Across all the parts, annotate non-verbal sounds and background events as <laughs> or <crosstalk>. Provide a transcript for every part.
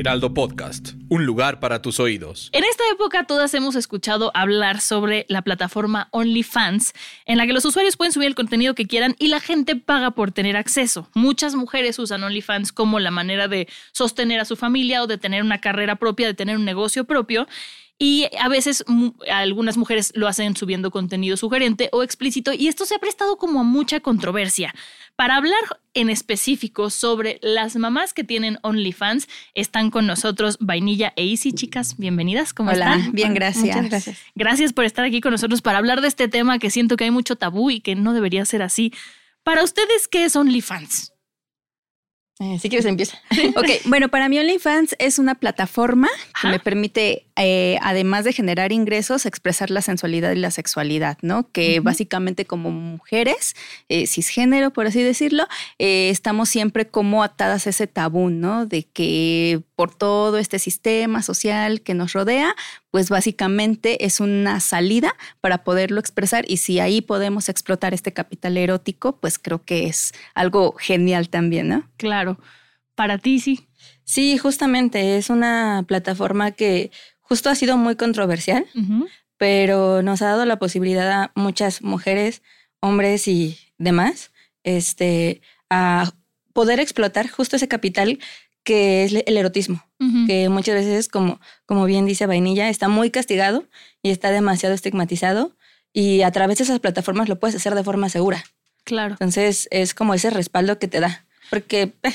Heraldo Podcast, un lugar para tus oídos. En esta época todas hemos escuchado hablar sobre la plataforma OnlyFans, en la que los usuarios pueden subir el contenido que quieran y la gente paga por tener acceso. Muchas mujeres usan OnlyFans como la manera de sostener a su familia o de tener una carrera propia, de tener un negocio propio. Y a veces algunas mujeres lo hacen subiendo contenido sugerente o explícito y esto se ha prestado como a mucha controversia. Para hablar en específico sobre las mamás que tienen OnlyFans, están con nosotros Vainilla e Easy, chicas. Bienvenidas, ¿cómo Hola, están? bien, gracias. Muchas gracias. Gracias por estar aquí con nosotros para hablar de este tema que siento que hay mucho tabú y que no debería ser así. Para ustedes, ¿qué es OnlyFans? Eh, si quieres empieza. <laughs> Ok, bueno, para mí OnlyFans es una plataforma que me permite, eh, además de generar ingresos, expresar la sensualidad y la sexualidad, ¿no? Que básicamente como mujeres, eh, cisgénero, por así decirlo, estamos siempre como atadas a ese tabú, ¿no? De que por todo este sistema social que nos rodea, pues básicamente es una salida para poderlo expresar y si ahí podemos explotar este capital erótico, pues creo que es algo genial también, ¿no? Claro. Para ti, sí. Sí, justamente es una plataforma que justo ha sido muy controversial, pero nos ha dado la posibilidad a muchas mujeres, hombres y demás, este, a poder explotar justo ese capital que es el erotismo, que muchas veces, como, como bien dice Vainilla, está muy castigado y está demasiado estigmatizado y a través de esas plataformas lo puedes hacer de forma segura. Claro. Entonces es como ese respaldo que te da, porque eh,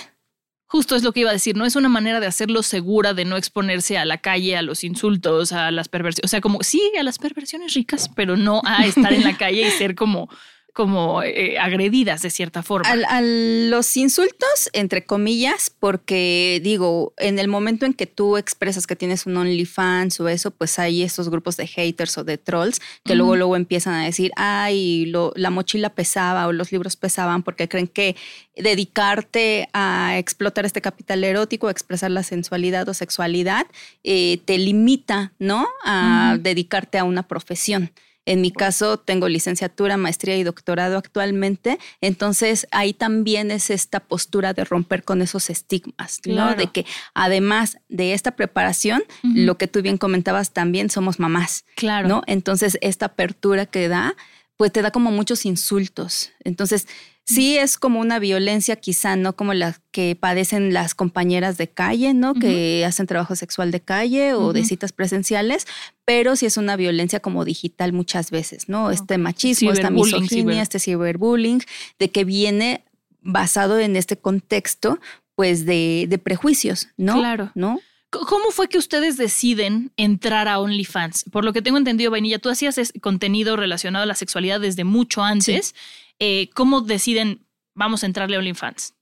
Justo es lo que iba a decir, ¿no? Es una manera de hacerlo segura, de no exponerse a la calle, a los insultos, a las perversiones. O sea, como sí, a las perversiones ricas, pero no a estar en la calle y ser como, como eh, agredidas de cierta forma. Al- a los insultos, entre comillas, porque digo, en el momento en que tú expresas que tienes un OnlyFans o eso, pues hay esos grupos de haters o de trolls que luego, luego empiezan a decir, ay, lo- la mochila pesaba o los libros pesaban porque creen que dedicarte a explotar este capital erótico, a expresar la sensualidad o sexualidad, eh, te limita, ¿no? A dedicarte a una profesión. En mi caso, tengo licenciatura, maestría y doctorado actualmente, entonces ahí también es esta postura de romper con esos estigmas, ¿no? De que además de esta preparación, lo que tú bien comentabas, también somos mamás, claro. ¿no? Entonces, esta apertura que da, pues te da como muchos insultos. Entonces, sí es como una violencia quizá, no como la que padecen las compañeras de calle, ¿no? Que hacen trabajo sexual de calle o de citas presenciales, pero sí es una violencia como digital muchas veces, ¿no? Este machismo, esta misoginia, ciber- este ciberbullying, de que viene basado en este contexto, pues, de, de prejuicios, ¿no? Claro. ¿No? ¿Cómo fue que ustedes deciden entrar a OnlyFans? Por lo que tengo entendido, Vainilla, tú hacías contenido relacionado a la sexualidad desde mucho antes. Eh, ¿Cómo deciden, vamos a entrarle a OnlyFans?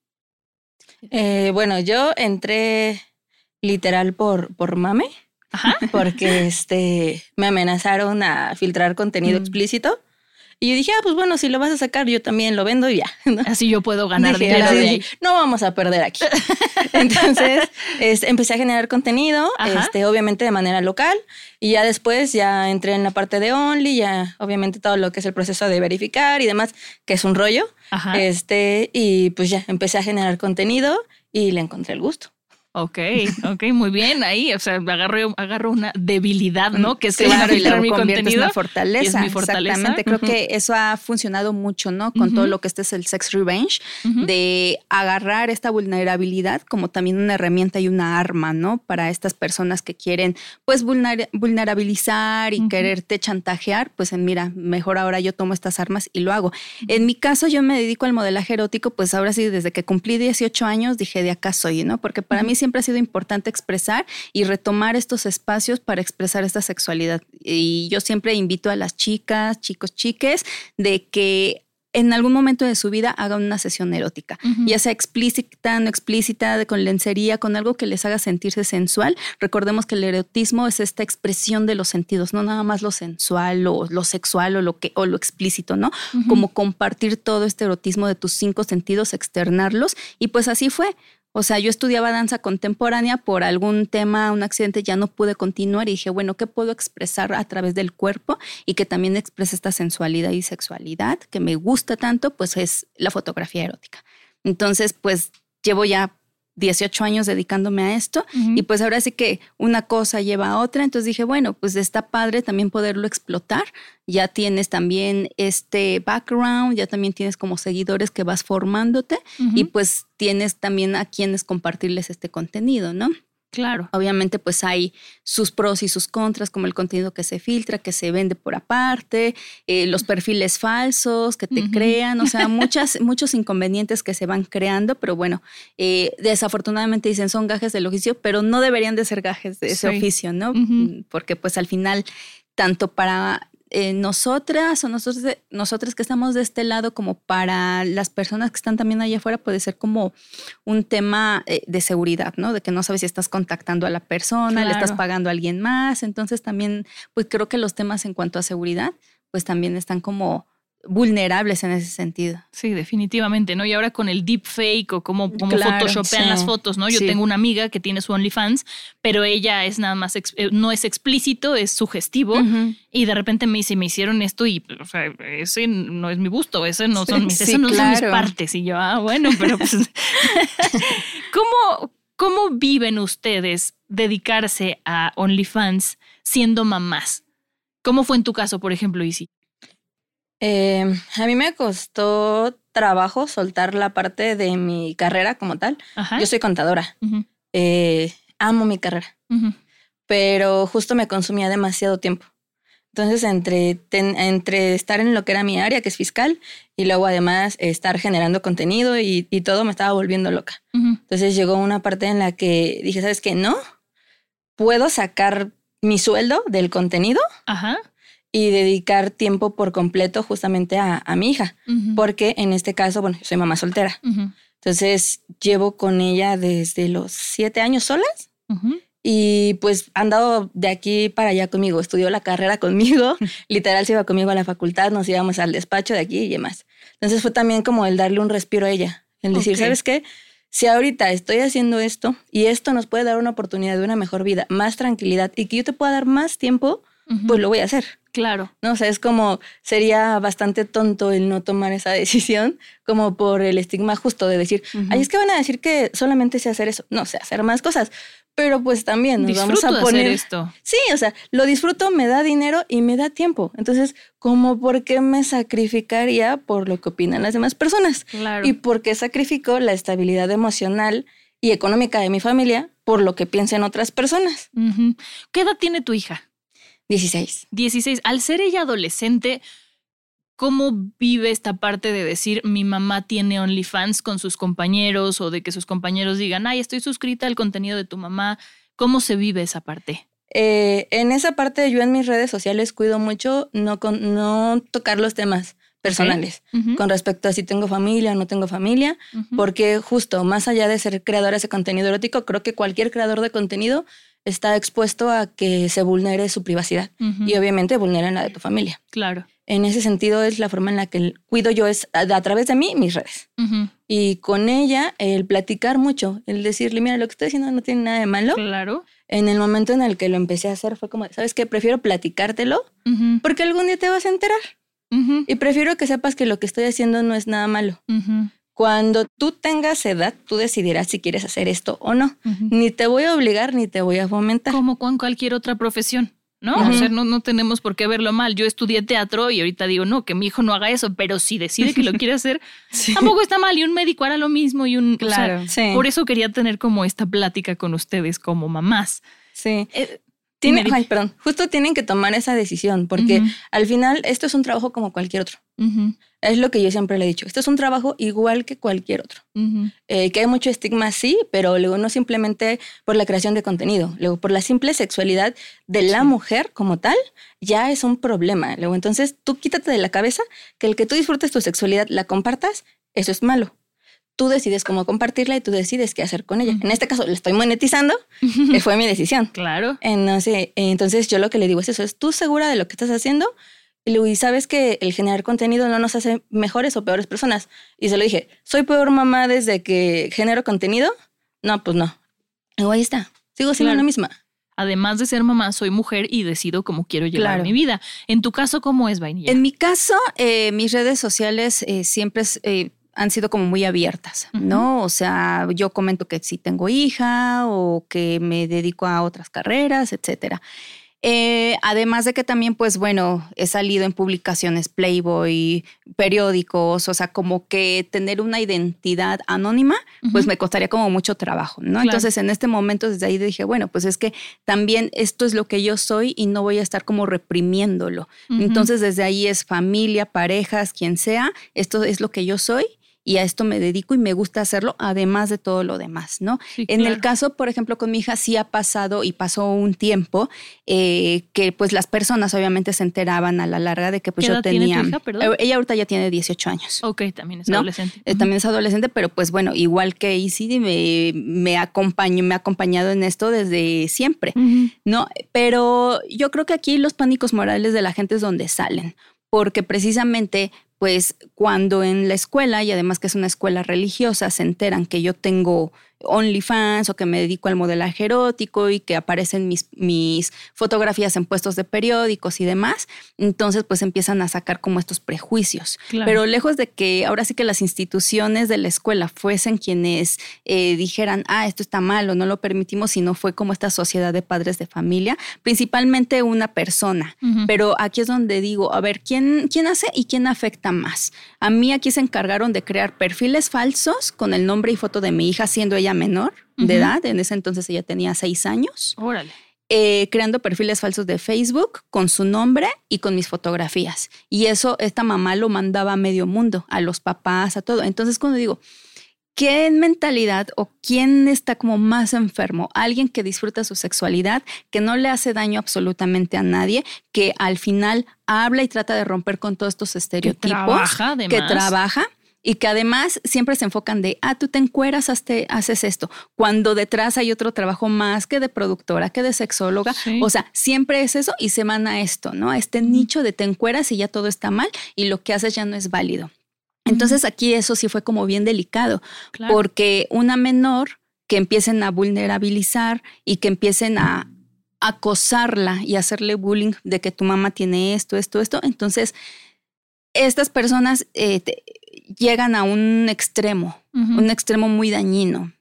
Eh, bueno, yo entré literal por, por mame, Ajá. porque este, me amenazaron a filtrar contenido Mm. explícito. Y yo dije, ah, pues bueno, si lo vas a sacar, yo también lo vendo y ya. <laughs> ¿no? Así yo puedo ganar Dije, dinero "Ahora de ahí. No vamos a perder aquí. <laughs> Entonces, este, empecé a generar contenido, Ajá. este, obviamente de manera local, y ya después ya entré en la parte de Only, ya obviamente todo lo que es el proceso de verificar y demás, que es un rollo. Ajá. Este, y pues ya empecé a generar contenido y le encontré el gusto. Ok, ok, muy bien. Ahí, o sea, agarro, agarro una debilidad, ¿no? Que es que claro, y filtrar luego mi conviertes en contenido. una fortaleza. y es mi fortaleza. Exactamente. Creo que eso ha funcionado mucho, ¿no? Con todo lo que este es el sex revenge, de agarrar esta vulnerabilidad como también una herramienta y una arma, ¿no? Para estas personas que quieren, pues, vulner- vulnerabilizar y quererte chantajear, pues, mira, mejor ahora yo tomo estas armas y lo hago. En mi caso, yo me dedico al modelaje erótico, pues ahora sí, desde que cumplí 18 años, dije, de acá soy, ¿no? Porque para mí siempre ha sido importante expresar y retomar estos espacios para expresar esta sexualidad. Y yo siempre invito a las chicas, chicos, chiques, de que en algún momento de su vida hagan una sesión erótica, ya sea explícita, no explícita, con lencería, con algo que les haga sentirse sensual. Recordemos que el erotismo es esta expresión de los sentidos, no nada más lo sensual o lo sexual o lo que o lo explícito, ¿no? Como compartir todo este erotismo de tus cinco sentidos, externarlos y pues así fue. O sea, yo estudiaba danza contemporánea, por algún tema, un accidente, ya no pude continuar y dije, bueno, ¿qué puedo expresar a través del cuerpo y que también exprese esta sensualidad y sexualidad que me gusta tanto? Pues es la fotografía erótica. Entonces, pues llevo ya 18 años dedicándome a esto y pues ahora sí que una cosa lleva a otra, entonces dije, bueno, pues está padre también poderlo explotar, ya tienes también este background, ya también tienes como seguidores que vas formándote y pues tienes también a quienes compartirles este contenido, ¿no? Claro. Obviamente, pues hay sus pros y sus contras, como el contenido que se filtra, que se vende por aparte, eh, los perfiles falsos que te crean, o sea, <laughs> muchas, muchos inconvenientes que se van creando, pero bueno, eh, desafortunadamente dicen son gajes del oficio, pero no deberían de ser gajes de ese oficio, ¿no? Porque pues al final, tanto para eh, nosotras o nosotros, nosotras que estamos de este lado, como para las personas que están también allá afuera, puede ser como un tema eh, de seguridad, ¿no? De que no sabes si estás contactando a la persona, le estás pagando a alguien más. Entonces también, pues creo que los temas en cuanto a seguridad, pues también están como vulnerables en ese sentido. Sí, definitivamente, ¿no? Y ahora con el deep fake o como, como photoshopean las fotos, ¿no? Yo tengo una amiga que tiene su OnlyFans, pero ella es nada más, eh, no es explícito, es sugestivo. Y de repente me dice, me hicieron esto y, o sea, ese no es mi gusto, ese no son mis, no son mis partes. Y yo, ah, bueno, pero pues, <laughs> ¿cómo, ¿cómo viven ustedes dedicarse a OnlyFans siendo mamás? ¿Cómo fue en tu caso, por ejemplo, Isi? Eh, a mí me costó trabajo soltar la parte de mi carrera como tal. Yo soy contadora. Eh, amo mi carrera. Pero justo me consumía demasiado tiempo. Entonces, entre, entre estar en lo que era mi área, que es fiscal, y luego además estar generando contenido y, y todo, me estaba volviendo loca. Entonces llegó una parte en la que dije, ¿sabes qué? No, puedo sacar mi sueldo del contenido. Ajá y dedicar tiempo por completo justamente a, mi hija, porque en este caso, bueno, yo soy mamá soltera. Entonces llevo con ella desde los siete años solas y pues han dado de aquí para allá conmigo, estudió la carrera conmigo, <laughs> literal se iba conmigo a la facultad, nos íbamos al despacho de aquí y demás. Entonces fue también como el darle un respiro a ella, el decir, ¿sabes qué? Si ahorita estoy haciendo esto y esto nos puede dar una oportunidad de una mejor vida, más tranquilidad y que yo te pueda dar más tiempo, pues lo voy a hacer. Claro. No, o sea, es como sería bastante tonto el no tomar esa <laughs> decisión, como por el estigma justo de decir, ay, es que van a decir que solamente sé hacer eso. No, sé hacer más cosas. Pero pues también nos vamos a poner esto. Sí, o sea, lo disfruto, me da dinero y me da tiempo. Entonces, ¿cómo por qué me sacrificaría por lo que opinan las demás personas? Claro. Y por qué sacrifico la estabilidad emocional y económica de mi familia por lo que piensen otras personas. ¿Qué edad tiene tu hija? 16. 16. Al ser ella adolescente, ¿cómo vive esta parte de decir mi mamá tiene OnlyFans con sus compañeros o de que sus compañeros digan, ay, estoy suscrita al contenido de tu mamá? ¿Cómo se vive esa parte? Eh, en esa parte yo en mis redes sociales cuido mucho no, con, no tocar los temas personales con respecto a si tengo familia o no tengo familia, porque justo más allá de ser creadora de contenido erótico, creo que cualquier creador de contenido está expuesto a que se vulnere su privacidad y obviamente vulneren la de tu familia. Claro. En ese sentido es la forma en la que cuido yo es a, través de mí mis redes. Y con ella el platicar mucho, el decirle, mira, lo que estoy haciendo no tiene nada de malo. Claro. En el momento en el que lo empecé a hacer fue como, ¿sabes qué? Prefiero platicártelo porque algún día te vas a enterar. Y prefiero que sepas que lo que estoy haciendo no es nada malo. Cuando tú tengas edad, tú decidirás si quieres hacer esto o no. Ni te voy a obligar ni te voy a fomentar. Como con cualquier otra profesión. ¿no? O sea, no, no tenemos por qué verlo mal. Yo estudié teatro y ahorita digo, no, que mi hijo no haga eso, pero si decide que lo <laughs> quiere hacer, tampoco está mal. Y un médico hará lo mismo y un... Claro, Por eso quería tener como esta plática con ustedes como mamás. Sí. Eh, ay, perdón, justo tienen que tomar esa decisión porque al final esto es un trabajo como cualquier otro. Es lo que yo siempre le he dicho. Esto es un trabajo igual que cualquier otro. Eh, que hay mucho estigma, sí, pero luego no simplemente por la creación de contenido. Luego por la simple sexualidad de la mujer como tal, ya es un problema. Luego entonces tú quítate de la cabeza que el que tú disfrutes tu sexualidad, la compartas, eso es malo tú decides cómo compartirla y tú decides qué hacer con ella. En este caso, la estoy monetizando, que fue mi decisión. Claro. Entonces, entonces, yo lo que le digo es eso, es tú segura de lo que estás haciendo y sabes que el generar contenido no nos hace mejores o peores personas. Y se lo dije, ¿soy peor mamá desde que genero contenido? No, pues no. Y ahí está, sigo siendo la misma. Además de ser mamá, soy mujer y decido cómo quiero llevar mi vida. En tu caso, ¿cómo es, Vainilla? En mi caso, eh, mis redes sociales eh, siempre eh, han sido como muy abiertas, ¿no? O sea, yo comento que sí tengo hija o que me dedico a otras carreras, etcétera. Eh, además de que también, pues bueno, he salido en publicaciones Playboy, periódicos, o sea, como que tener una identidad anónima, pues me costaría como mucho trabajo, ¿no? Entonces, en este momento, desde ahí dije, bueno, pues es que también esto es lo que yo soy y no voy a estar como reprimiéndolo. Entonces, desde ahí es familia, parejas, quien sea, esto es lo que yo soy y a esto me dedico y me gusta hacerlo, además de todo lo demás, ¿no? en el caso, por ejemplo, con mi hija sí ha pasado y pasó un tiempo eh, que pues las personas obviamente se enteraban a la larga de que pues yo tenía... Eh, ella ahorita ya tiene 18 años. Ok, también es adolescente. Eh, también es adolescente, pero pues bueno, igual que Isidie me, me acompañó, me ha acompañado en esto desde siempre, ¿no? Pero yo creo que aquí los pánicos morales de la gente es donde salen porque precisamente pues cuando en la escuela, y además que es una escuela religiosa, se enteran que yo tengo OnlyFans o que me dedico al modelaje erótico y que aparecen mis, mis fotografías en puestos de periódicos y demás, entonces pues empiezan a sacar como estos prejuicios. Pero lejos de que ahora sí que las instituciones de la escuela fuesen quienes eh, dijeran, ah, esto está mal o no lo permitimos, sino fue como esta sociedad de padres de familia, principalmente una persona. Pero aquí es donde digo, a ver, ¿quién, ¿quién hace y quién afecta más? A mí aquí se encargaron de crear perfiles falsos con el nombre y foto de mi hija, siendo ella menor de edad, en ese entonces ella tenía seis años. Órale. Eh, creando perfiles falsos de Facebook con su nombre y con mis fotografías. Y eso esta mamá lo mandaba a medio mundo, a los papás, a todo. Entonces cuando digo, ¿qué mentalidad o quién está como más enfermo? Alguien que disfruta su sexualidad, que no le hace daño absolutamente a nadie, que al final habla y trata de romper con todos estos estereotipos, que trabaja, que trabaja y que además siempre se enfocan de, ah, tú te encueras, haces esto, cuando detrás hay otro trabajo más que de productora, que de sexóloga, o sea, siempre es eso y se van a esto, ¿no? A este nicho de te encueras y ya todo está mal y lo que haces ya no es válido. Entonces aquí eso sí fue como bien delicado, porque una menor que empiecen a vulnerabilizar y que empiecen a acosarla y hacerle bullying de que tu mamá tiene esto, esto, esto, entonces estas personas eh, llegan a un extremo, un extremo muy dañino.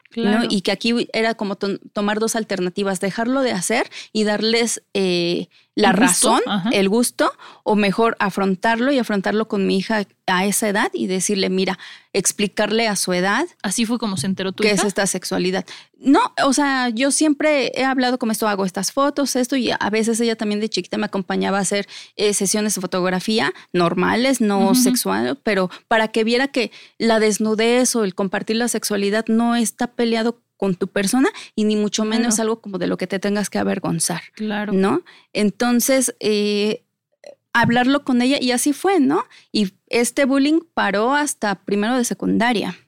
Y que aquí era como tomar dos alternativas, dejarlo de hacer y darles eh, la razón, el gusto, o mejor afrontarlo y afrontarlo con mi hija a esa edad y decirle, mira, explicarle a su edad. Así fue como se enteró tu ¿Qué es esta sexualidad? No, o sea, yo siempre he hablado como esto, hago estas fotos, esto, y a veces ella también de chiquita me acompañaba a hacer eh, sesiones de fotografía normales, no sexual, pero para que viera que la desnudez o el compartir la sexualidad no está peleado con tu persona y ni mucho menos algo como de lo que te tengas que avergonzar. Claro. ¿No? Entonces, eh, hablarlo con ella y así fue, ¿no? Y este bullying paró hasta primero de secundaria,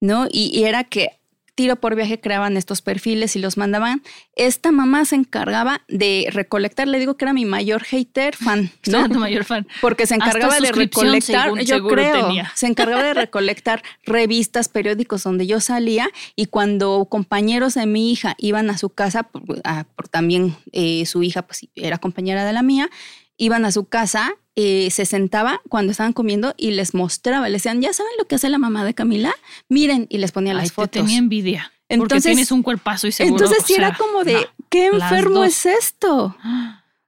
¿no? y, era que tiro por viaje creaban estos perfiles y los mandaban. Esta mamá se encargaba de recolectar, le digo que era mi mayor hater fan, <laughs> ¿no? tu mayor fan. Porque se encargaba de recolectar, yo creo, se encargaba de <laughs> recolectar revistas, periódicos donde yo salía y cuando compañeros de mi hija iban a su casa, por, también eh, su hija pues era compañera de la mía, iban a su casa eh, se sentaba cuando estaban comiendo y les mostraba, les decían, ¿ya saben lo que hace la mamá de Camila? Miren, y les ponía las fotos. tenía envidia. Entonces, porque tienes un cuerpazo y seguro. Entonces sí era como de, ¿qué enfermo es esto?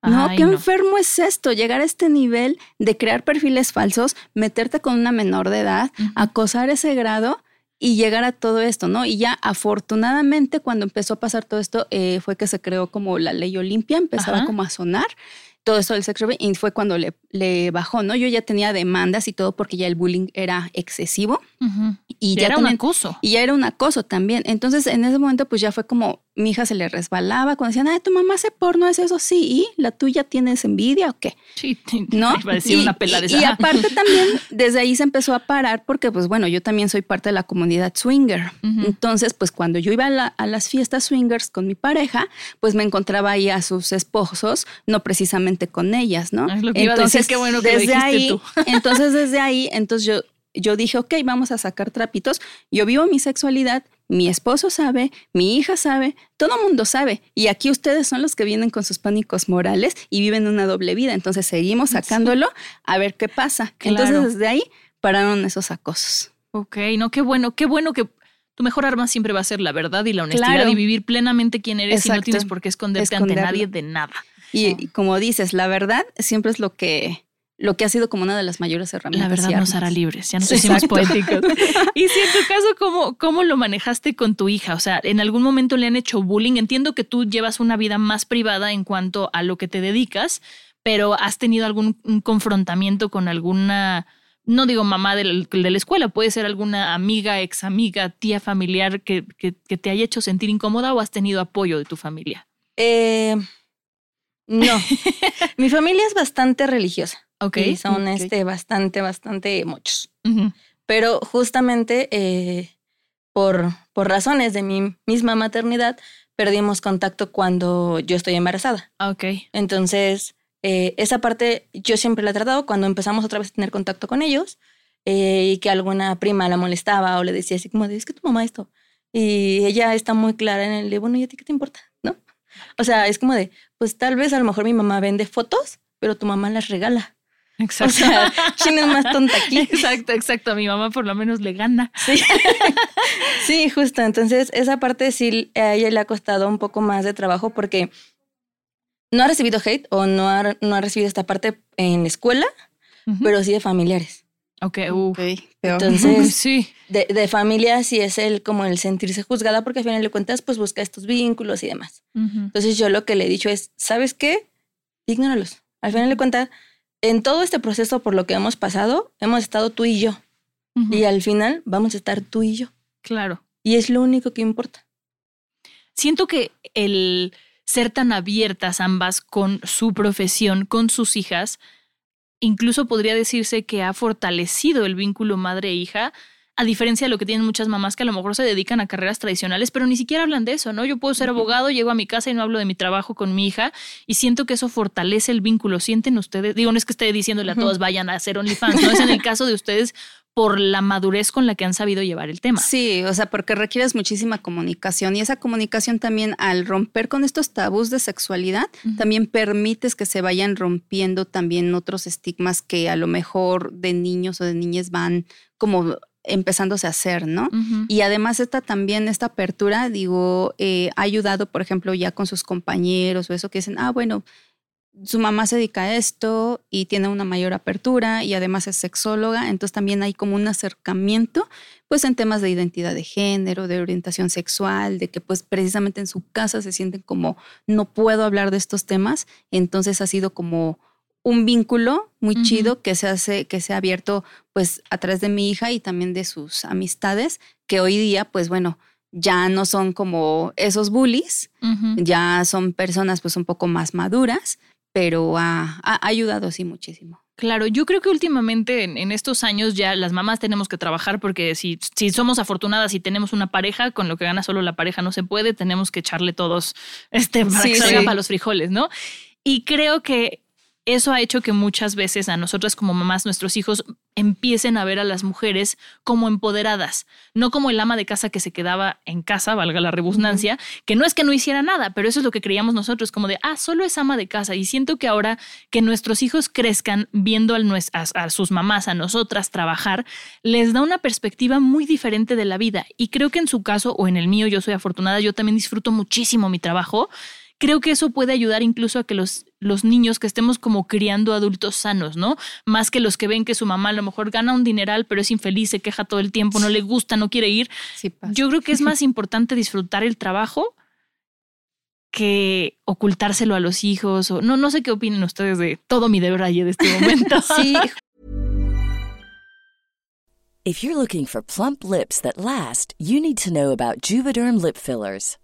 No, qué enfermo es esto, llegar a este nivel de crear perfiles falsos, meterte con una menor de edad, acosar ese grado y llegar a todo esto, ¿no? Y ya afortunadamente cuando empezó a pasar todo esto eh, fue que se creó como la ley Olimpia, empezaba como a sonar todo esto del sex y fue cuando le, le, bajó, ¿no? Yo ya tenía demandas y todo porque ya el bullying era excesivo. Y ya, era un acoso. Y ya era un acoso también. Entonces, en ese momento, pues ya fue como mi hija se le resbalaba cuando decían, ay, tu mamá hace porno, es eso, sí, ¿y la tuya tienes envidia o qué? Sí, <laughs> ¿no? y, una pela de y, y <laughs> aparte también, desde ahí se empezó a parar porque, pues bueno, yo también soy parte de la comunidad swinger. Entonces, pues cuando yo iba a, las fiestas swingers con mi pareja, pues me encontraba ahí a sus esposos, no precisamente con ellas, ¿no? Es lo que entonces, iba a decir, qué bueno que desde ahí, tú. <laughs> entonces, desde ahí, entonces yo yo dije, ok, vamos a sacar trapitos. Yo vivo mi sexualidad, mi esposo sabe, mi hija sabe, todo mundo sabe. Y aquí ustedes son los que vienen con sus pánicos morales y viven una doble vida. Entonces seguimos sacándolo a ver qué pasa. Entonces desde ahí pararon esos acosos. Ok, no, qué bueno, qué bueno que tu mejor arma siempre va a ser la verdad y la honestidad y vivir plenamente quién eres y no tienes por qué esconderte ante nadie de nada. y como dices, la verdad siempre es lo que lo que ha sido como una de las mayores herramientas. La verdad nos hará libres, ya nos hicimos poéticos. <laughs> y si en tu caso, ¿cómo, ¿cómo lo manejaste con tu hija? O sea, ¿en algún momento le han hecho bullying? Entiendo que tú llevas una vida más privada en cuanto a lo que te dedicas, pero ¿has tenido algún confrontamiento con alguna, no digo mamá de la, escuela, puede ser alguna amiga, ex amiga, tía familiar que, que, te haya hecho sentir incómoda o has tenido apoyo de tu familia? Eh, no, <laughs> mi familia es bastante religiosa. Ok. son este, bastante, bastante muchos. Pero justamente eh, por, por razones de mi misma maternidad, perdimos contacto cuando yo estoy embarazada. Ah, ok. Entonces, eh, esa parte yo siempre la he tratado cuando empezamos otra vez a tener contacto con ellos eh, y que alguna prima la molestaba o le decía así como, es que tu mamá esto. Y ella está muy clara en el de, bueno, ¿y a ti qué te importa? ¿No? O sea, es como de, pues tal vez a lo mejor mi mamá vende fotos, pero tu mamá las regala. Exacto. O sea, ¿quién es más tonta aquí? <laughs> Exacto, exacto. A mi mamá por lo menos le gana. Sí. <laughs> sí, justo. Entonces, esa parte sí a ella le ha costado un poco más de trabajo porque no ha recibido hate o no ha, no ha recibido esta parte en la escuela, pero sí de familiares. Ok, okay Entonces, sí. de, de, familia sí es el como el sentirse juzgada porque al final de cuentas pues busca estos vínculos y demás. Entonces yo lo que le he dicho es, ¿sabes qué? Ignóralos. Al final de cuentas en todo este proceso por lo que hemos pasado, hemos estado tú y yo. Y al final vamos a estar tú y yo. Claro. Y es lo único que importa. Siento que el ser tan abiertas ambas con su profesión, con sus hijas, incluso podría decirse que ha fortalecido el vínculo madre-hija a diferencia de lo que tienen muchas mamás que a lo mejor se dedican a carreras tradicionales, pero ni siquiera hablan de eso, ¿no? Yo puedo ser abogado, llego a mi casa y no hablo de mi trabajo con mi hija y siento que eso fortalece el vínculo. ¿Sienten ustedes? Digo, no es que esté diciéndole a todos vayan a hacer OnlyFans, no es en el caso de ustedes por la madurez con la que han sabido llevar el tema. Sí, o sea, porque requieres muchísima comunicación y esa comunicación también al romper con estos tabús de sexualidad, también permites que se vayan rompiendo también otros estigmas que a lo mejor de niños o de niñas van como empezándose a hacer, ¿no? Y además esta también, esta apertura, digo, eh, ha ayudado, por ejemplo, ya con sus compañeros o eso que dicen, ah, bueno, su mamá se dedica a esto y tiene una mayor apertura y además es sexóloga, entonces también hay como un acercamiento pues en temas de identidad de género, de orientación sexual, de que pues precisamente en su casa se sienten como no puedo hablar de estos temas, entonces ha sido como un vínculo muy chido que se hace, que se ha abierto pues a través de mi hija y también de sus amistades, que hoy día pues bueno, ya no son como esos bullies, ya son personas pues un poco más maduras, pero ha, ayudado sí muchísimo. Claro, yo creo que últimamente en, estos años ya las mamás tenemos que trabajar porque si, si somos afortunadas y tenemos una pareja, con lo que gana solo la pareja no se puede, tenemos que echarle todos este, para que salga para los frijoles, ¿no? Y creo que eso ha hecho que muchas veces a nosotras como mamás, nuestros hijos empiecen a ver a las mujeres como empoderadas, no como el ama de casa que se quedaba en casa, valga la redundancia, que no es que no hiciera nada, pero eso es lo que creíamos nosotros, como de, ah, solo es ama de casa. Y siento que ahora que nuestros hijos crezcan viendo a, a sus mamás, a nosotras trabajar, les da una perspectiva muy diferente de la vida. Y creo que en su caso o en el mío, yo soy afortunada, yo también disfruto muchísimo mi trabajo creo que eso puede ayudar incluso a que los, los niños que estemos como criando adultos sanos, ¿no? Más que los que ven que su mamá a lo mejor gana un dineral, pero es infeliz, se queja todo el tiempo, no le gusta, no quiere ir. Yo creo que es <laughs> más importante disfrutar el trabajo que ocultárselo a los hijos o no no sé qué opinen ustedes de todo mi debraye de este <laughs> momento. sí. If you're looking for plump lips that last, you need to know about Juvederm lip fillers.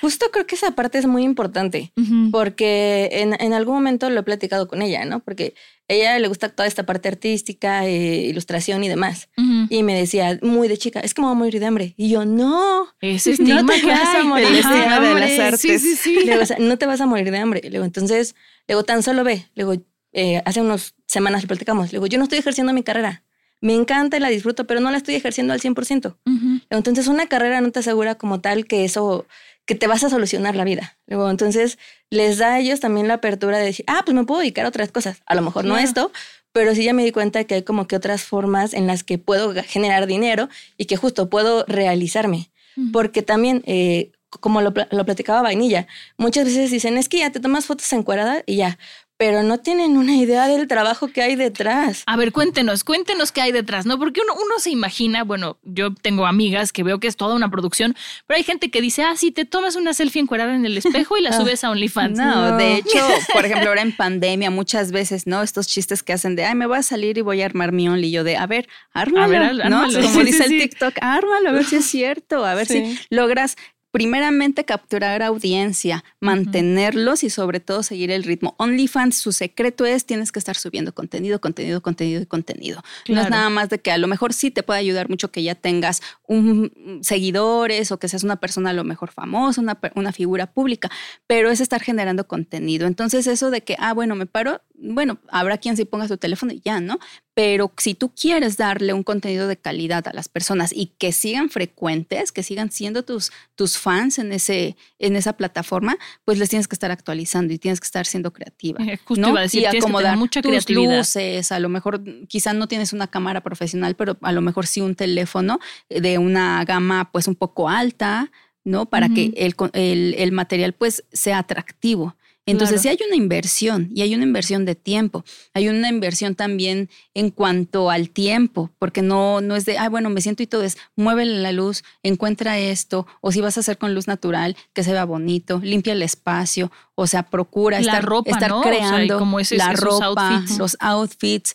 Justo creo que esa parte es muy importante porque en, en, algún momento lo he platicado con ella, ¿no? Porque a ella le gusta toda esta parte artística, eh, ilustración y demás. Y me decía, muy de chica, es que me voy a morir de hambre. Y yo, no, ese <laughs> estigma no te vas a morir de hambre. Sí, sí, sí. Digo, no te vas a morir de hambre. Le digo, entonces, le digo, tan solo ve. Le digo, eh, hace unas semanas le platicamos. Le digo, yo no estoy ejerciendo mi carrera. Me encanta y la disfruto, pero no la estoy ejerciendo al 100%. Entonces, una carrera no te asegura como tal que eso que te vas a solucionar la vida. Luego, entonces, les da a ellos también la apertura de decir, ah, pues me puedo dedicar a otras cosas. A lo mejor no esto, pero sí ya me di cuenta que hay como que otras formas en las que puedo generar dinero y que justo puedo realizarme. Porque también, eh, como lo, lo, platicaba Vainilla, muchas veces dicen, es que ya te tomas fotos encuadrada y ya, pero no tienen una idea del trabajo que hay detrás. A ver, cuéntenos, cuéntenos qué hay detrás, ¿no? Porque uno, uno se imagina, bueno, yo tengo amigas que veo que es toda una producción, pero hay gente que dice, ah, sí, te tomas una selfie encuadrada en el espejo y la <laughs> ah. subes a OnlyFans. No, de hecho, <laughs> por ejemplo, ahora en pandemia muchas veces, ¿no? Estos chistes que hacen de, ay, me voy a salir y voy a armar mi Only, yo de, a ver, ármalo, ¿no? Como dice el TikTok, ármalo, a ver si es <laughs> cierto, a ver si logras primeramente capturar audiencia, mantenerlos y sobre todo seguir el ritmo. OnlyFans, su secreto es tienes que estar subiendo contenido, contenido, contenido y contenido. No es nada más de que a lo mejor sí te puede ayudar mucho que ya tengas un, seguidores o que seas una persona a lo mejor famosa, una, una figura pública, pero es estar generando contenido. Entonces eso de que, ah, bueno, me paro, bueno, habrá quien se ponga su teléfono y ya, ¿no? Pero si tú quieres darle un contenido de calidad a las personas y que sigan frecuentes, que sigan siendo tus, tus fans en, ese, en esa plataforma, pues les tienes que estar actualizando y tienes que estar siendo creativa. Eh, justo iba a decir, y acomodar mucha tus creatividad. luces, a lo mejor quizás no tienes una cámara profesional, pero a lo mejor sí un teléfono de una gama pues un poco alta, ¿no? Para que el, el, el material pues sea atractivo. Entonces, sí hay una inversión y hay una inversión de tiempo. Hay una inversión también en cuanto al tiempo, porque no, no es de, ah, bueno, me siento y todo es, muévele la luz, encuentra esto, o si vas a hacer con luz natural, que se vea bonito, limpia el espacio, o sea, procura estar, estar creando como la ropa, los outfits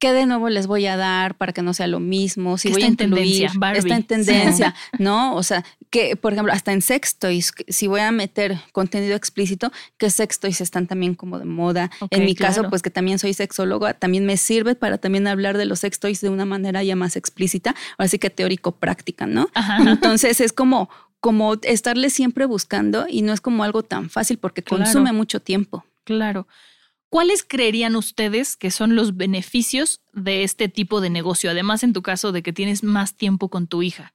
¿Qué de nuevo les voy a dar para que no sea lo mismo? Si voy a incluir, tendencia, está en tendencia, <laughs> ¿no? O sea, que, por ejemplo, hasta en sextoys, si voy a meter contenido explícito, que sextoys están también como de moda. en mi caso, pues que también soy sexóloga, también me sirve para también hablar de los sextoys de una manera ya más explícita, así que teórico-práctica, ¿no? Entonces es como, como estarle siempre buscando y no es como algo tan fácil porque consume mucho tiempo. Claro. ¿Cuáles creerían ustedes que son los beneficios de este tipo de negocio? Además, en tu caso, de que tienes más tiempo con tu hija.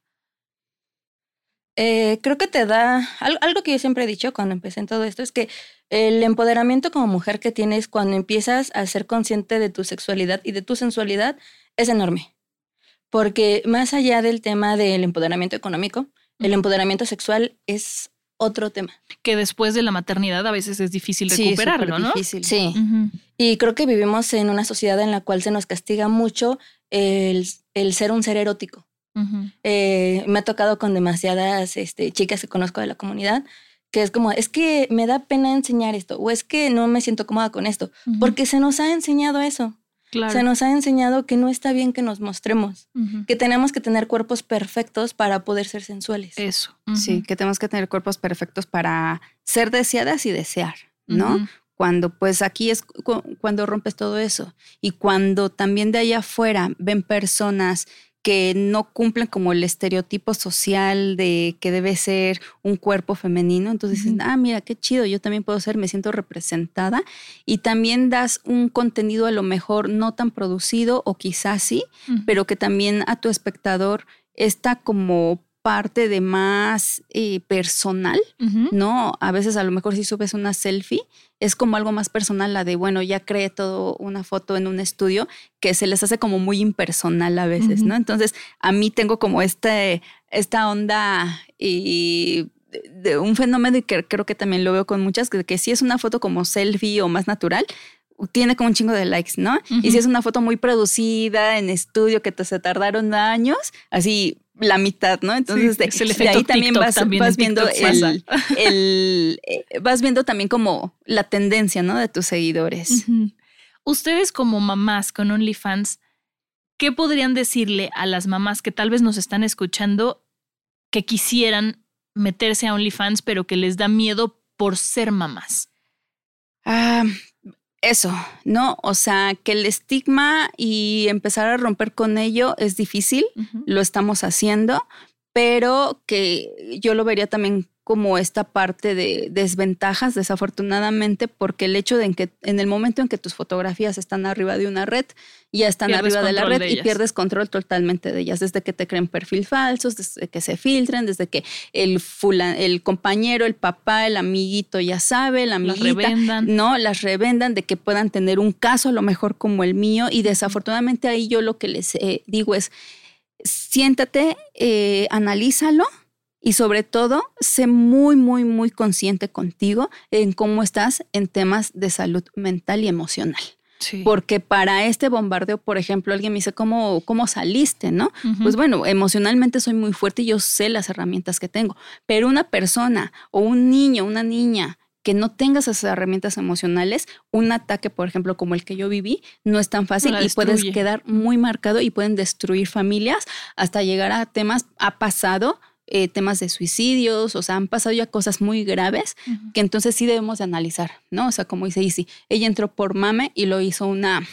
Eh, creo que te da algo, que yo siempre he dicho cuando empecé en todo esto es que el empoderamiento como mujer que tienes cuando empiezas a ser consciente de tu sexualidad y de tu sensualidad es enorme. Porque más allá del tema del empoderamiento económico, el empoderamiento sexual es otro tema. Que después de la maternidad a veces es difícil recuperarlo, ¿no? Difícil. Sí. Y creo que vivimos en una sociedad en la cual se nos castiga mucho el, el ser un ser erótico. Eh, me ha tocado con demasiadas este, chicas que conozco de la comunidad que es como, es que me da pena enseñar esto o es que no me siento cómoda con esto, porque se nos ha enseñado eso. Se nos ha enseñado que no está bien que nos mostremos, que tenemos que tener cuerpos perfectos para poder ser sensuales. Eso. Sí, que tenemos que tener cuerpos perfectos para ser deseadas y desear, ¿no? Cuando pues aquí es cuando rompes todo eso y cuando también de allá afuera ven personas que no cumplen como el estereotipo social de que debe ser un cuerpo femenino. Entonces dicen, ah, mira, qué chido, yo también puedo ser, me siento representada. Y también das un contenido a lo mejor no tan producido o quizás sí, pero que también a tu espectador está como parte de más eh, personal, ¿no? A veces a lo mejor si subes una selfie, es como algo más personal, la de, bueno, ya creé todo una foto en un estudio que se les hace como muy impersonal a veces, ¿no? Entonces, a mí tengo como este, esta onda y de un fenómeno y que creo que también lo veo con muchas, que, que si es una foto como selfie o más natural, tiene como un chingo de likes, ¿no? Y si es una foto muy producida en estudio que te se tardaron años, así la mitad, ¿no? Entonces de, ahí también vas, viendo el, <laughs> eh, vas viendo también como la tendencia, ¿no? De tus seguidores. Ustedes como mamás con OnlyFans, ¿qué podrían decirle a las mamás que tal vez nos están escuchando que quisieran meterse a OnlyFans, pero que les da miedo por ser mamás? Ah, eso, ¿no? O sea, que el estigma y empezar a romper con ello es difícil, lo estamos haciendo, pero que yo lo vería también como esta parte de desventajas, desafortunadamente, porque el hecho de que en el momento en que tus fotografías están arriba de una red, ya están arriba de la red y pierdes control totalmente de ellas, desde que te creen perfil falsos, desde que se filtren, desde que el, el compañero, el papá, el amiguito ya sabe, la amiguita, no, las revendan, de que puedan tener un caso a lo mejor como el mío y desafortunadamente ahí yo lo que les eh, digo es, siéntate, eh, analízalo y sobre todo, sé muy, muy, muy consciente contigo en cómo estás en temas de salud mental y emocional. Porque para este bombardeo, por ejemplo, alguien me dice, ¿cómo, cómo saliste? ¿No? Pues bueno, emocionalmente soy muy fuerte y yo sé las herramientas que tengo. Pero una persona o un niño, una niña que no tenga esas herramientas emocionales, un ataque, por ejemplo, como el que yo viví, no es tan fácil y puedes quedar muy marcado y pueden destruir familias hasta llegar a temas, ha pasado eh, temas de suicidios, o sea, han pasado ya cosas muy graves que entonces sí debemos de analizar, ¿no? O sea, como dice Isi, ella entró por mame y lo hizo una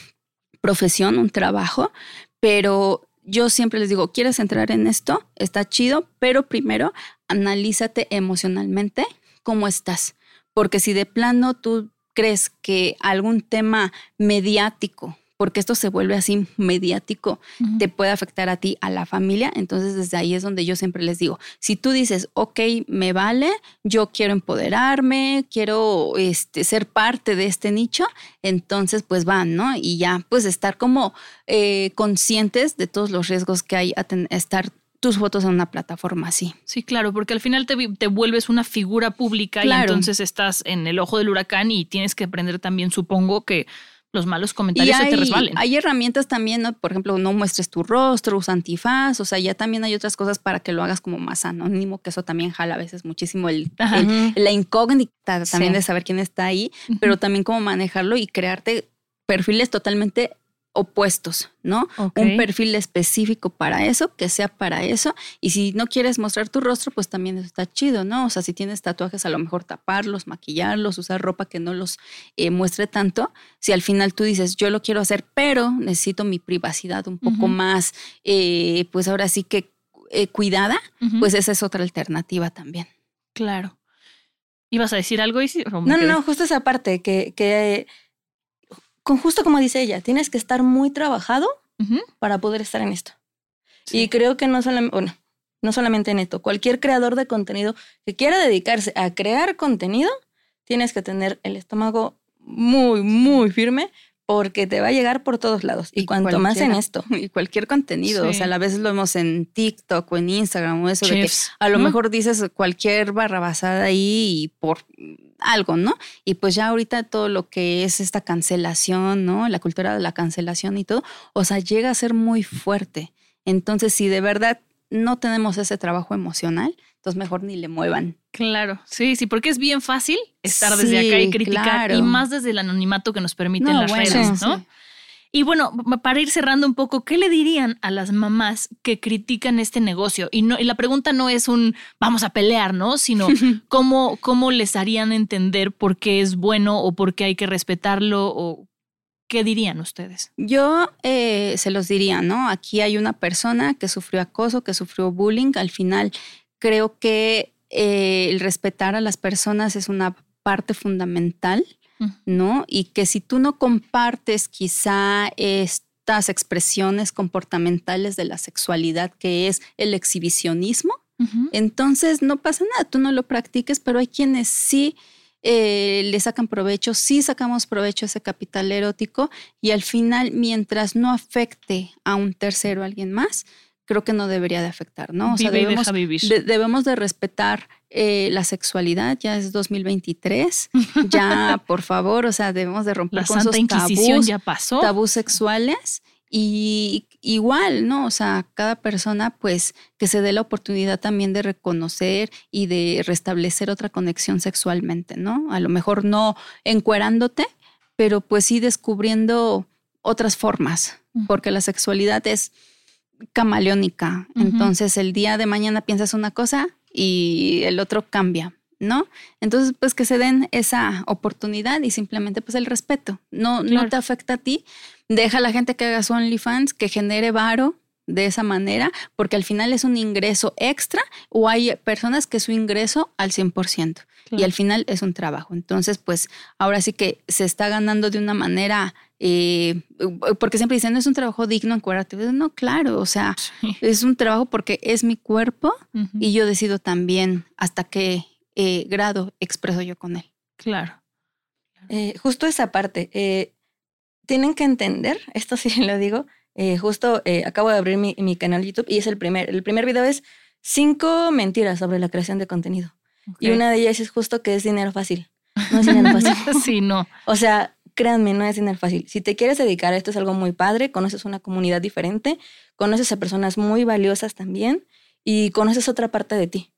profesión, un trabajo, pero yo siempre les digo, ¿quieres entrar en esto? Está chido, pero primero analízate emocionalmente cómo estás, porque si de plano tú crees que algún tema mediático porque esto se vuelve así mediático, te puede afectar a ti, a la familia. Entonces, desde ahí es donde yo siempre les digo, si tú dices, ok, me vale, yo quiero empoderarme, quiero este, ser parte de este nicho, entonces pues van, ¿no? Y ya, pues estar como eh, conscientes de todos los riesgos que hay a estar tus fotos en una plataforma así. Sí, claro, porque al final te, te vuelves una figura pública y entonces estás en el ojo del huracán y tienes que aprender también, supongo que los malos comentarios se te resbalen. Hay herramientas también, ¿no? por ejemplo, no muestres tu rostro, usa antifaz, o sea, ya también hay otras cosas para que lo hagas como más anónimo, que eso también jala a veces muchísimo el, la incógnita también de saber quién está ahí, pero también cómo manejarlo y crearte perfiles totalmente opuestos, ¿no? Un perfil específico para eso, que sea para eso. Y si no quieres mostrar tu rostro, pues también está chido, ¿no? O sea, si tienes tatuajes, a lo mejor taparlos, maquillarlos, usar ropa que no los eh, muestre tanto. Si al final tú dices, yo lo quiero hacer, pero necesito mi privacidad un poco más, eh, pues ahora sí que eh, cuidada, pues esa es otra alternativa también. Claro. ¿Ibas a decir algo? No, no, no, justo esa parte, que, que con justo como dice ella, tienes que estar muy trabajado para poder estar en esto. Y creo que no solamente, bueno, no solamente en esto, cualquier creador de contenido que quiera dedicarse a crear contenido, tienes que tener el estómago muy, muy firme porque te va a llegar por todos lados. Y, cuanto más en esto. Y cualquier contenido. O sea, a veces lo vemos en TikTok o en Instagram o eso de que a lo mejor dices cualquier barrabasada ahí y por algo, ¿no? Y pues ya ahorita todo lo que es esta cancelación, ¿no? La cultura de la cancelación y todo, o sea, llega a ser muy fuerte. Entonces, si de verdad no tenemos ese trabajo emocional, entonces mejor ni le muevan. Claro, sí, sí, porque es bien fácil estar desde acá y criticar, y más desde el anonimato que nos permiten las redes, ¿no? Y bueno, para ir cerrando un poco, ¿qué le dirían a las mamás que critican este negocio? Y, no, y la pregunta no es un vamos a pelear, ¿no? Sino <laughs> cómo, cómo les harían entender por qué es bueno o por qué hay que respetarlo o ¿Qué dirían ustedes? Yo eh, se los diría, ¿no? Aquí hay una persona que sufrió acoso, que sufrió bullying. Al final, creo que eh, el respetar a las personas es una parte fundamental, ¿no? Y que si tú no compartes quizá estas expresiones comportamentales de la sexualidad, que es el exhibicionismo, entonces no pasa nada, tú no lo practiques, pero hay quienes sí eh, le sacan provecho, sí sacamos provecho a ese capital erótico y al final, mientras no afecte a un tercero, a alguien más, creo que no debería de afectar, ¿no? O sea, debemos, de, debemos de respetar eh, la sexualidad, ya es 2023, <laughs> ya por favor, o sea, debemos de romper con esos tabús, ya pasó. tabús sexuales y igual, ¿no? O sea, cada persona pues que se dé la oportunidad también de reconocer y de restablecer otra conexión sexualmente, ¿no? A lo mejor no encuerándote, pero pues sí descubriendo otras formas, porque la sexualidad es camaleónica. Entonces el día de mañana piensas una cosa y el otro cambia. ¿no? Entonces, pues que se den esa oportunidad y simplemente pues el respeto. No, no te afecta a ti. Deja a la gente que haga su OnlyFans, que genere varo de esa manera, porque al final es un ingreso extra o hay personas que su ingreso al 100% y al final es un trabajo. Entonces, pues ahora sí que se está ganando de una manera, eh, porque siempre dicen, no es un trabajo digno en No, claro, o sea, es un trabajo porque es mi cuerpo y yo decido también hasta qué eh, grado expreso yo con él. Claro. Eh, justo esa parte, tienen que entender, esto sí <laughs> lo digo, eh, justo eh, acabo de abrir mi, mi, canal YouTube y es el primer. El primer video es cinco mentiras sobre la creación de contenido. Y una de ellas es justo que es dinero fácil. No es dinero fácil. <laughs> sí, no. O sea, créanme, no es dinero fácil. Si te quieres dedicar a esto es algo muy padre, conoces una comunidad diferente, conoces a personas muy valiosas también y conoces otra parte de ti.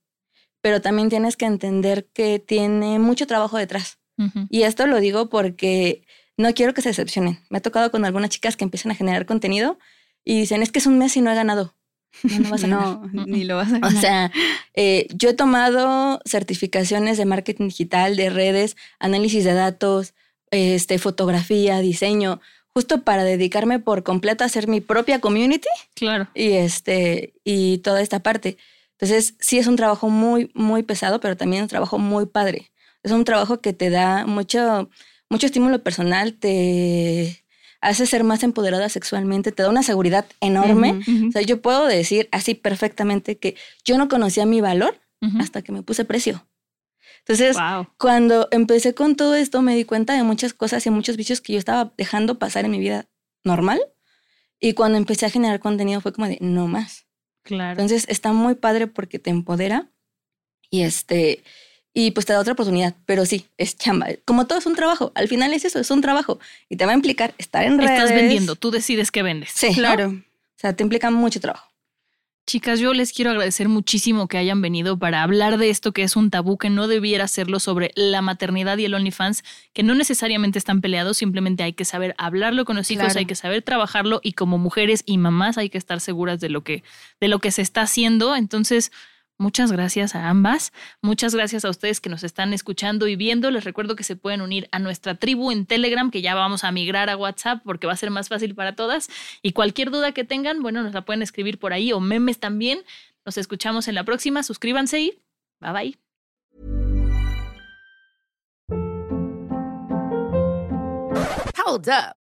Pero también tienes que entender que tiene mucho trabajo detrás. Y esto lo digo porque no quiero que se decepcionen. Me ha tocado con algunas chicas que empiezan a generar contenido y dicen, es que es un mes y no he ganado. No, no vas a <laughs> no, ni lo vas a ganar. O sea, eh, yo he tomado certificaciones de marketing digital, de redes, análisis de datos, este, fotografía, diseño, justo para dedicarme por completo a hacer mi propia community. Claro. Y, este, y toda esta parte. Entonces, sí es un trabajo muy, muy pesado, pero también un trabajo muy padre. Es un trabajo que te da mucho mucho estímulo personal, te hace ser más empoderada sexualmente, te da una seguridad enorme. O sea, yo puedo decir así perfectamente que yo no conocía mi valor hasta que me puse precio. Entonces, cuando empecé con todo esto, me di cuenta de muchas cosas y muchos vicios que yo estaba dejando pasar en mi vida normal. Y cuando empecé a generar contenido fue como de no más. Claro. Entonces, está muy padre porque te empodera y este y pues te da otra oportunidad. Pero sí, es chamba. Como todo es un trabajo. Al final es eso, es un trabajo. Y te va a implicar estar en redes. Estás vendiendo, tú decides qué vendes. Sí, claro. O sea, te implica mucho trabajo. Chicas, yo les quiero agradecer muchísimo que hayan venido para hablar de esto que es un tabú que no debiera hacerlo sobre la maternidad y el OnlyFans, que no necesariamente están peleados, simplemente hay que saber hablarlo con los hijos, hay que saber trabajarlo y como mujeres y mamás hay que estar seguras de lo que, de lo que se está haciendo. Entonces, Muchas gracias a ambas. Muchas gracias a ustedes que nos están escuchando y viendo. Les recuerdo que se pueden unir a nuestra tribu en Telegram, que ya vamos a migrar a WhatsApp porque va a ser más fácil para todas. Y cualquier duda que tengan, bueno, nos la pueden escribir por ahí o memes también. Nos escuchamos en la próxima. Suscríbanse y bye bye. Hold up.